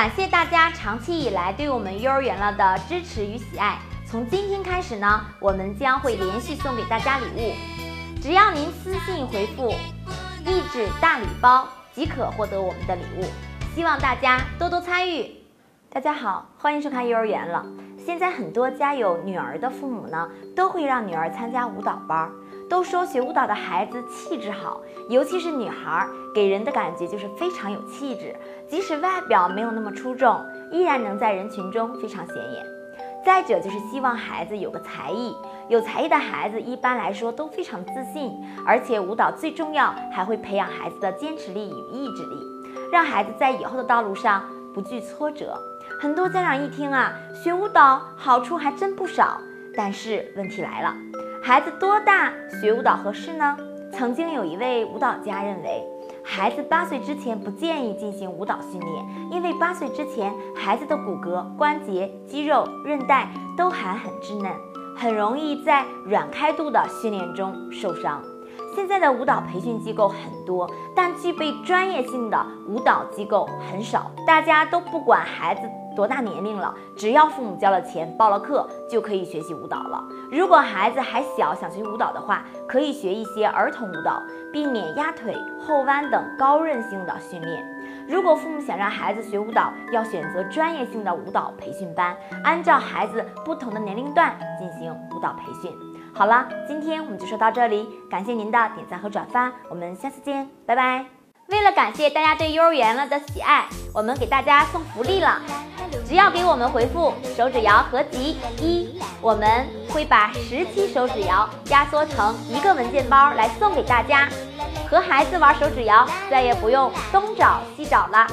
感谢大家长期以来对我们幼儿园了的支持与喜爱。从今天开始呢，我们将会连续送给大家礼物，只要您私信回复“一纸大礼包”即可获得我们的礼物。希望大家多多参与。大家好，欢迎收看幼儿园了。现在很多家有女儿的父母呢，都会让女儿参加舞蹈班。都说学舞蹈的孩子气质好，尤其是女孩，给人的感觉就是非常有气质，即使外表没有那么出众，依然能在人群中非常显眼。再者就是希望孩子有个才艺，有才艺的孩子一般来说都非常自信，而且舞蹈最重要，还会培养孩子的坚持力与意志力，让孩子在以后的道路上不惧挫折。很多家长一听啊，学舞蹈好处还真不少，但是问题来了。孩子多大学舞蹈合适呢？曾经有一位舞蹈家认为，孩子八岁之前不建议进行舞蹈训练，因为八岁之前孩子的骨骼、关节、肌肉、韧带都还很稚嫩，很容易在软开度的训练中受伤。现在的舞蹈培训机构很多，但具备专业性的舞蹈机构很少，大家都不管孩子。多大年龄了？只要父母交了钱、报了课，就可以学习舞蹈了。如果孩子还小，想学舞蹈的话，可以学一些儿童舞蹈，避免压腿、后弯等高韧性的训练。如果父母想让孩子学舞蹈，要选择专业性的舞蹈培训班，按照孩子不同的年龄段进行舞蹈培训。好了，今天我们就说到这里，感谢您的点赞和转发，我们下次见，拜拜。为了感谢大家对幼儿园了的喜爱，我们给大家送福利了。只要给我们回复手指谣合集一，我们会把十期手指谣压缩成一个文件包来送给大家。和孩子玩手指谣，再也不用东找西找了。